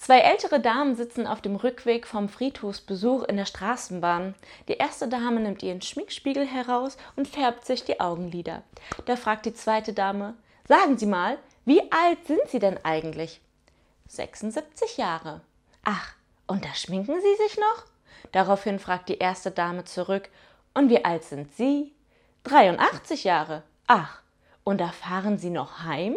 Zwei ältere Damen sitzen auf dem Rückweg vom Friedhofsbesuch in der Straßenbahn. Die erste Dame nimmt ihren Schminkspiegel heraus und färbt sich die Augenlider. Da fragt die zweite Dame: Sagen Sie mal, wie alt sind Sie denn eigentlich? 76 Jahre. Ach, und da schminken Sie sich noch? Daraufhin fragt die erste Dame zurück: Und wie alt sind Sie? 83 Jahre. Ach, und da fahren Sie noch heim?